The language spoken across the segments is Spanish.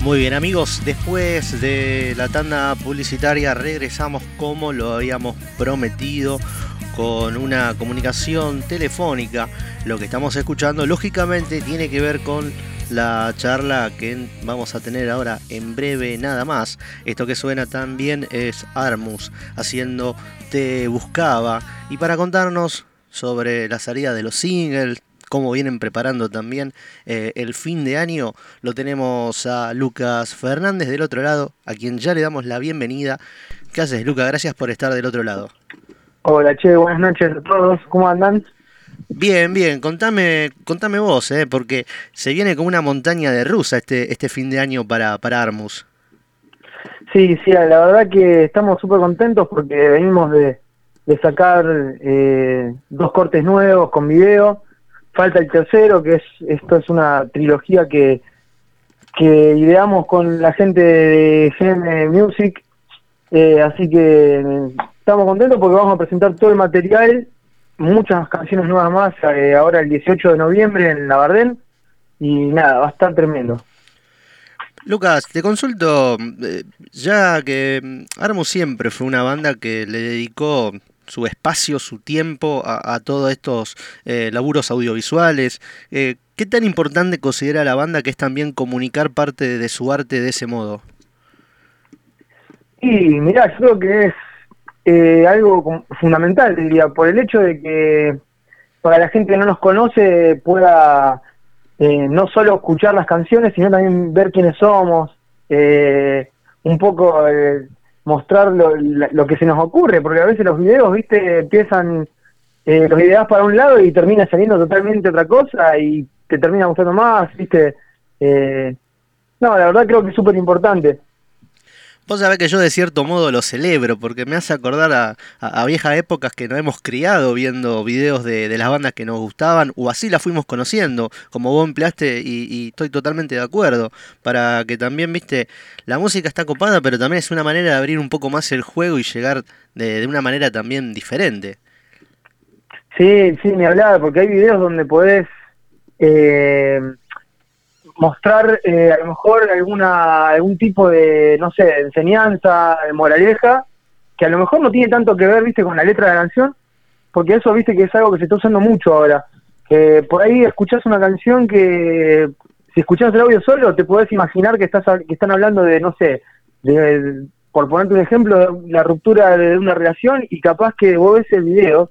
Muy bien amigos, después de la tanda publicitaria regresamos como lo habíamos prometido con una comunicación telefónica. Lo que estamos escuchando lógicamente tiene que ver con la charla que vamos a tener ahora en breve nada más. Esto que suena también es Armus haciendo Te Buscaba y para contarnos sobre la salida de los singles, cómo vienen preparando también eh, el fin de año. Lo tenemos a Lucas Fernández del otro lado, a quien ya le damos la bienvenida. ¿Qué haces, Lucas? Gracias por estar del otro lado. Hola, che, buenas noches a todos. ¿Cómo andan? Bien, bien. Contame, contame vos, eh, porque se viene como una montaña de rusa este, este fin de año para, para Armus. Sí, sí, la verdad que estamos súper contentos porque venimos de, de sacar eh, dos cortes nuevos con video falta el tercero, que es esto es una trilogía que, que ideamos con la gente de GM Music, eh, así que estamos contentos porque vamos a presentar todo el material, muchas canciones nuevas más, eh, ahora el 18 de noviembre en La Bardén, y nada, va a estar tremendo. Lucas, te consulto, eh, ya que Armo siempre fue una banda que le dedicó su espacio, su tiempo a, todos estos eh, laburos audiovisuales. Eh, ¿Qué tan importante considera la banda que es también comunicar parte de su arte de ese modo? Y mirá, yo creo que es eh, algo fundamental, diría, por el hecho de que para la gente que no nos conoce pueda no solo escuchar las canciones, sino también ver quiénes somos, un poco mostrar lo, que se nos ocurre, porque a veces los videos, viste, empiezan eh, los ideas para un lado y termina saliendo totalmente otra cosa y te termina gustando más, viste. Eh, no, la verdad creo que es súper importante. Vos sabés que yo de cierto modo lo celebro porque me hace acordar a, viejas épocas que nos hemos criado viendo videos de, las bandas que nos gustaban o así las fuimos conociendo, como vos empleaste y, estoy totalmente de acuerdo, para que también, viste, la música está copada, pero también es una manera de abrir un poco más el juego y llegar de, una manera también diferente. Sí, sí, me hablaba, porque hay videos donde podés... Eh mostrar eh, a lo mejor alguna algún tipo de, no sé, enseñanza, de moraleja, que a lo mejor no tiene tanto que ver, viste, con la letra de la canción, porque eso, viste, que es algo que se está usando mucho ahora. Que por ahí escuchás una canción que, si escuchás el audio solo, te podés imaginar que, estás, que están hablando de, no sé, de, por ponerte un ejemplo, la ruptura de una relación y capaz que vos ves el video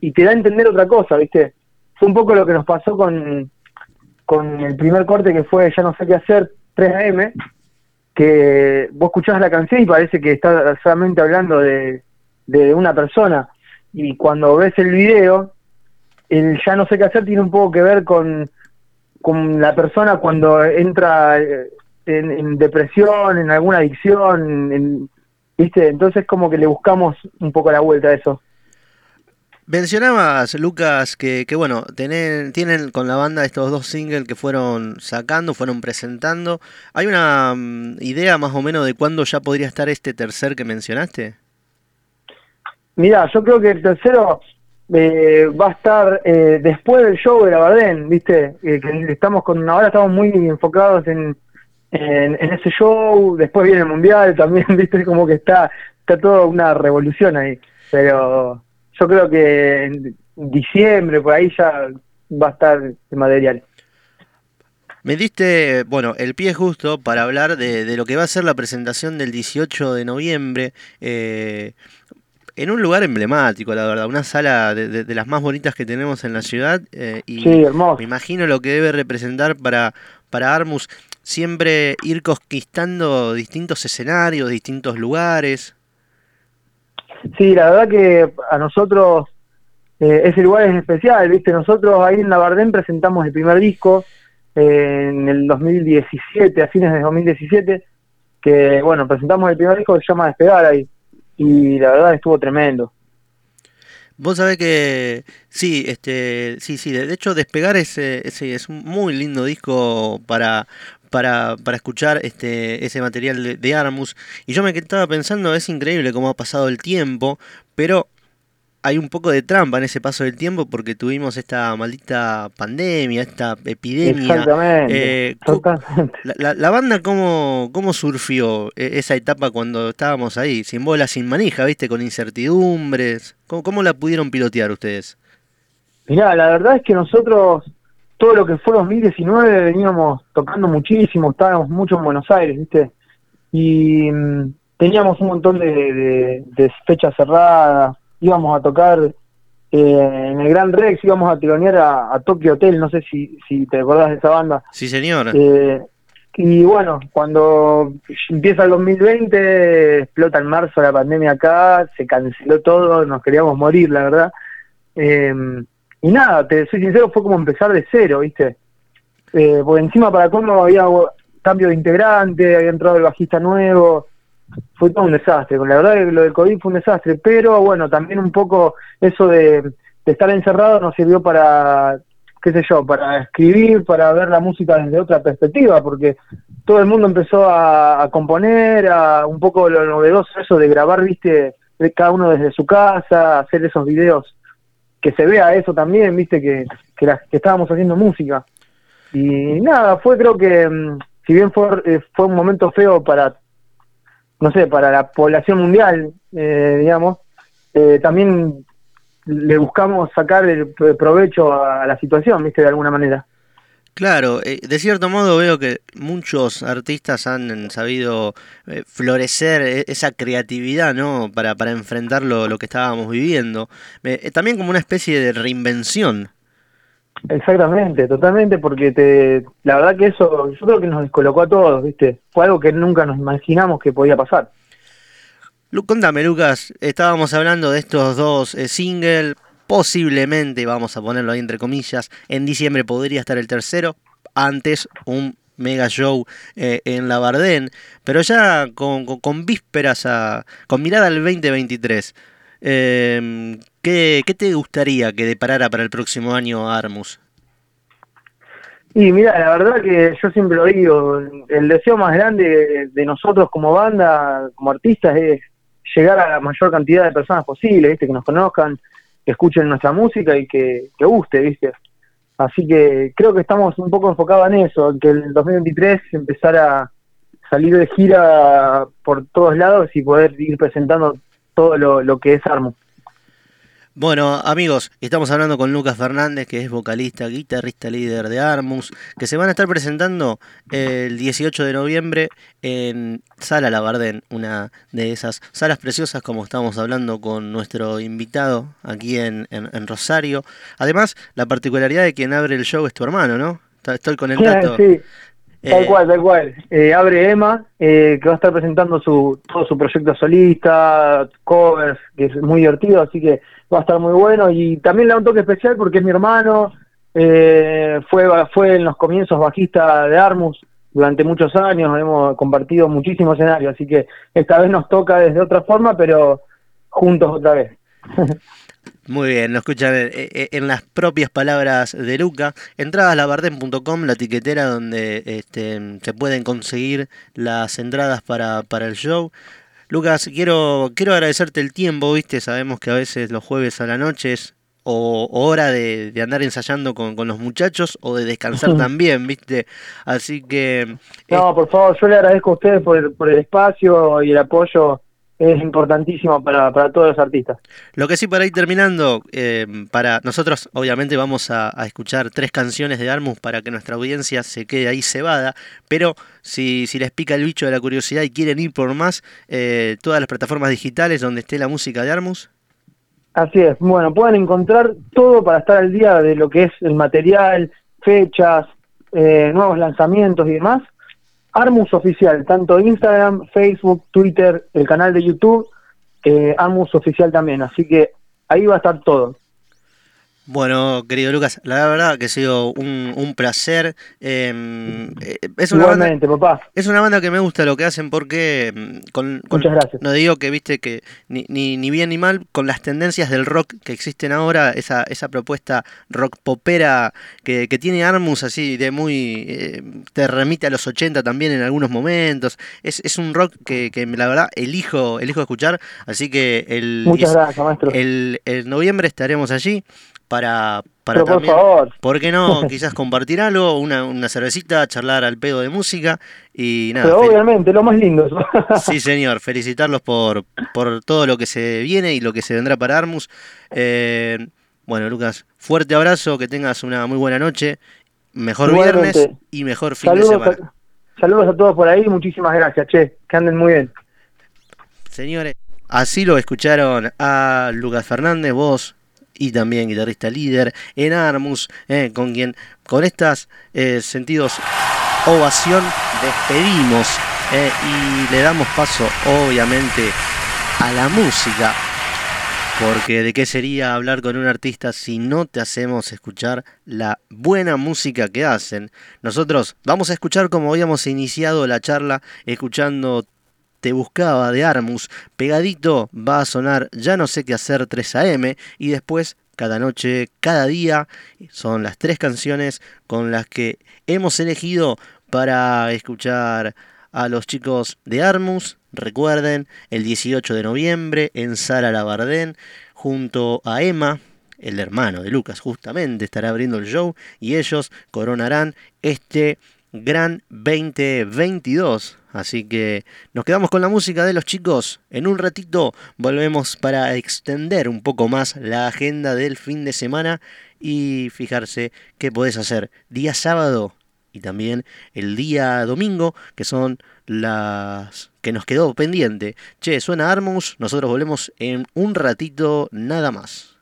y te da a entender otra cosa, viste. Fue un poco lo que nos pasó con, con el primer corte que fue Ya no sé qué hacer, 3AM, que vos escuchás la canción y parece que está solamente hablando de, de una persona. Y cuando ves el video, el Ya no sé qué hacer tiene un poco que ver con, con la persona cuando entra eh, en, depresión, en alguna adicción, ¿viste? Entonces como que le buscamos un poco la vuelta a eso. Mencionabas, Lucas, que, que bueno, tienen, tienen con la banda estos dos singles que fueron sacando, fueron presentando. ¿Hay una mm, idea más o menos de cuándo ya podría estar este tercer que mencionaste? Mira, yo creo que el tercero eh, va a estar eh, después del show de la Bardén, ¿viste? Eh, que estamos con, ahora estamos muy enfocados en, en, en, ese show, después viene el Mundial también, ¿viste? Como que está, está toda una revolución ahí. Pero yo creo que en diciembre, por ahí ya va a estar el material. Me diste, bueno, el pie justo para hablar de, lo que va a ser la presentación del 18 de noviembre. Eh, en un lugar emblemático, la verdad, una sala de, las más bonitas que tenemos en la ciudad. Eh, y sí, hermoso. Me imagino lo que debe representar para, para Armus siempre ir conquistando distintos escenarios, distintos lugares. Sí, la verdad que a nosotros eh, ese lugar es especial, ¿viste? Nosotros ahí en La Bardén presentamos el primer disco eh, en el 2017, a fines de 2017, que bueno, presentamos el primer disco que se llama Despegar ahí, y la verdad estuvo tremendo. Vos sabés que sí, este, sí, sí. De hecho, despegar es, es, es un muy lindo disco para para, para escuchar este, ese material de, Armus. Y yo me estaba pensando, es increíble cómo ha pasado el tiempo, pero hay un poco de trampa en ese paso del tiempo porque tuvimos esta maldita pandemia, esta epidemia. Exactamente. Eh, la, banda, ¿cómo, ¿cómo surgió e, esa etapa cuando estábamos ahí? Sin bola, sin manija, ¿viste? Con incertidumbres. ¿Cómo, cómo la pudieron pilotear ustedes? Mirá, la verdad es que nosotros, todo lo que fue 2019, veníamos tocando muchísimo, estábamos mucho en Buenos Aires, ¿viste? Y mm, teníamos un montón de, fechas cerradas, íbamos a tocar eh, en el Gran Rex, íbamos a tironear a, Tokyo Hotel, no sé si, si te acordás de esa banda. Sí, señor. Eh, y bueno, cuando empieza el 2020, explota en marzo la pandemia acá, se canceló todo, nos queríamos morir, la verdad. Eh, y nada, te soy sincero, fue como empezar de cero, ¿viste? Eh, porque encima para cómo había cambio de integrante, había entrado el bajista nuevo, fue todo un desastre. La verdad que lo del COVID fue un desastre, pero bueno, también un poco eso de, estar encerrado nos sirvió para, qué sé yo, para escribir, para ver la música desde otra perspectiva, porque todo el mundo empezó a, componer, a un poco lo novedoso eso de grabar, viste, cada uno desde su casa, hacer esos videos que se vea eso también, viste, que, que, estábamos haciendo música. Y nada, fue creo que, mm, si bien fue, eh, fue un momento feo para, no sé, para la población mundial, eh, digamos, eh, también le buscamos sacar el provecho a la situación, viste, de alguna manera. Claro, eh, de cierto modo veo que muchos artistas han sabido eh, florecer e, esa creatividad, ¿no? Para, para enfrentar lo, que estábamos viviendo. Eh, también como una especie de reinvención. Exactamente, totalmente, porque te, la verdad que eso, yo creo que nos descolocó a todos, ¿viste? Fue algo que nunca nos imaginamos que podía pasar. Contame, Lucas, estábamos hablando de estos dos singles, posiblemente, vamos a ponerlo ahí entre comillas, en diciembre podría estar el tercero, antes un mega show eh, en la Bardén, pero ya con, con, vísperas a, con mirada al 2023. Eh, ¿qué, ¿Qué te gustaría que deparara para el próximo año Armus? Y mira, la verdad que yo siempre lo digo, el deseo más grande de nosotros como banda, como artistas, es llegar a la mayor cantidad de personas posible, ¿viste? que nos conozcan, que escuchen nuestra música y que, guste, ¿viste? Así que creo que estamos un poco enfocados en eso, en que el 2023 empezara a salir de gira por todos lados y poder ir presentando todo lo, lo que es Armo. Bueno, amigos, estamos hablando con Lucas Fernández, que es vocalista, guitarrista líder de Armus, que se van a estar presentando el 18 de noviembre en Sala Labardén, una de esas salas preciosas como estamos hablando con nuestro invitado aquí en, Rosario. Además, la particularidad de quien abre el show es tu hermano, ¿no? Estoy con el dato. Sí. Tal eh, cual, tal cual. Eh, abre Emma, eh, que va a estar presentando su, todo su proyecto solista, covers, que es muy divertido, así que va a estar muy bueno. Y también le da un toque especial porque es mi hermano, fue, fue en los comienzos bajista de Armus durante muchos años, hemos compartido muchísimos escenarios, así que esta vez nos toca desde otra forma, pero juntos otra vez. Muy bien, lo escuchan en, las propias palabras de Luca. Entrada a labarden.com, la etiquetera donde este, se pueden conseguir las entradas para, para el show. Lucas, quiero, quiero agradecerte el tiempo, viste, sabemos que a veces los jueves a la noche es o, hora de, andar ensayando con, con, los muchachos o de descansar también, viste. Así que... No, por favor, yo le agradezco a ustedes por por el espacio y el apoyo es importantísimo para, para todos los artistas. Lo que sí, para ir terminando, eh, para nosotros obviamente vamos a, escuchar tres canciones de Armus para que nuestra audiencia se quede ahí cebada, pero si, si les pica el bicho de la curiosidad y quieren ir por más, eh, todas las plataformas digitales donde esté la música de Armus. Así es, bueno, pueden encontrar todo para estar al día de lo que es el material, fechas, eh, nuevos lanzamientos y demás Armus Oficial, tanto Instagram, Facebook, Twitter, el canal de YouTube, eh, Armus Oficial también. Así que ahí va a estar todo. Bueno, querido Lucas, la verdad que ha sido un, placer. Em, eh, es una Igualmente, papá. Es una banda que me gusta lo que hacen porque em, con, Muchas gracias. no digo que viste que ni, ni, bien ni mal con las tendencias del rock que existen ahora, esa, esa propuesta rock popera que, que tiene Armus así de muy eh, te remite a los 80 también en algunos momentos. Es, es un rock que, que la verdad elijo elijo escuchar, así que el Muchas gracias, maestro. El, el noviembre estaremos allí para, para por favor. ¿por qué no? Quizás compartir algo, una, una cervecita, charlar al pedo de música y nada. Pero obviamente, lo más lindo. sí, señor, felicitarlos por, por todo lo que se viene y lo que se vendrá para Armus. Eh, bueno, Lucas, fuerte abrazo, que tengas una muy buena noche, mejor viernes y mejor fin de semana. saludos a todos por ahí, muchísimas gracias, che, que anden muy bien. Señores, así lo escucharon a Lucas Fernández, vos y también guitarrista líder en Armus, eh, con quien con estos eh, sentidos ovación despedimos eh, y le damos paso obviamente a la música. Porque de qué sería hablar con un artista si no te hacemos escuchar la buena música que hacen. Nosotros vamos a escuchar como habíamos iniciado la charla, escuchando te buscaba de Armus. Pegadito va a sonar Ya no sé qué hacer 3 AM y después cada noche, cada día. Son las tres canciones con las que hemos elegido para escuchar a los chicos de Armus. Recuerden, el 18 de noviembre en Sala Labardén, junto a Emma, el hermano de Lucas, justamente estará abriendo el show y ellos coronarán este gran 2022. Así que nos quedamos con la música de los chicos. En un ratito volvemos para extender un poco más la agenda del fin de semana y fijarse qué podés hacer día sábado y también el día domingo, que son las que nos quedó pendiente. Che, suena Armus, nosotros volvemos en un ratito nada más.